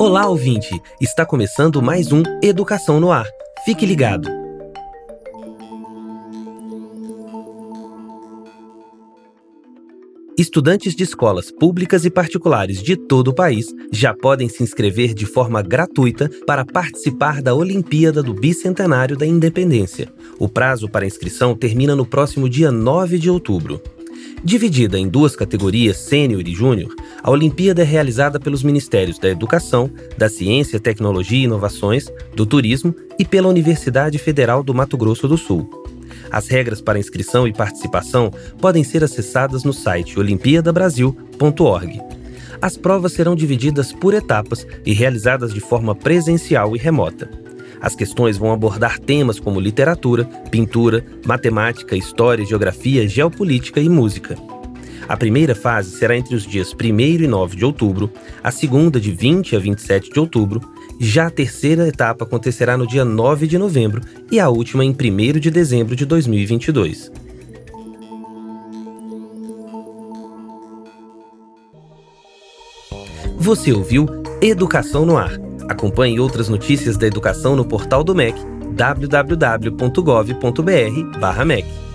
Olá, ouvinte! Está começando mais um Educação no Ar. Fique ligado! Estudantes de escolas públicas e particulares de todo o país já podem se inscrever de forma gratuita para participar da Olimpíada do Bicentenário da Independência. O prazo para inscrição termina no próximo dia 9 de outubro. Dividida em duas categorias, sênior e júnior, a Olimpíada é realizada pelos Ministérios da Educação, da Ciência, Tecnologia e Inovações, do Turismo e pela Universidade Federal do Mato Grosso do Sul. As regras para inscrição e participação podem ser acessadas no site olimpiadabrasil.org. As provas serão divididas por etapas e realizadas de forma presencial e remota. As questões vão abordar temas como literatura, pintura, matemática, história, geografia, geopolítica e música. A primeira fase será entre os dias 1 e 9 de outubro, a segunda de 20 a 27 de outubro, já a terceira etapa acontecerá no dia 9 de novembro e a última em 1 de dezembro de 2022. Você ouviu Educação no Ar Acompanhe outras notícias da educação no portal do MEC www.gov.br/mec.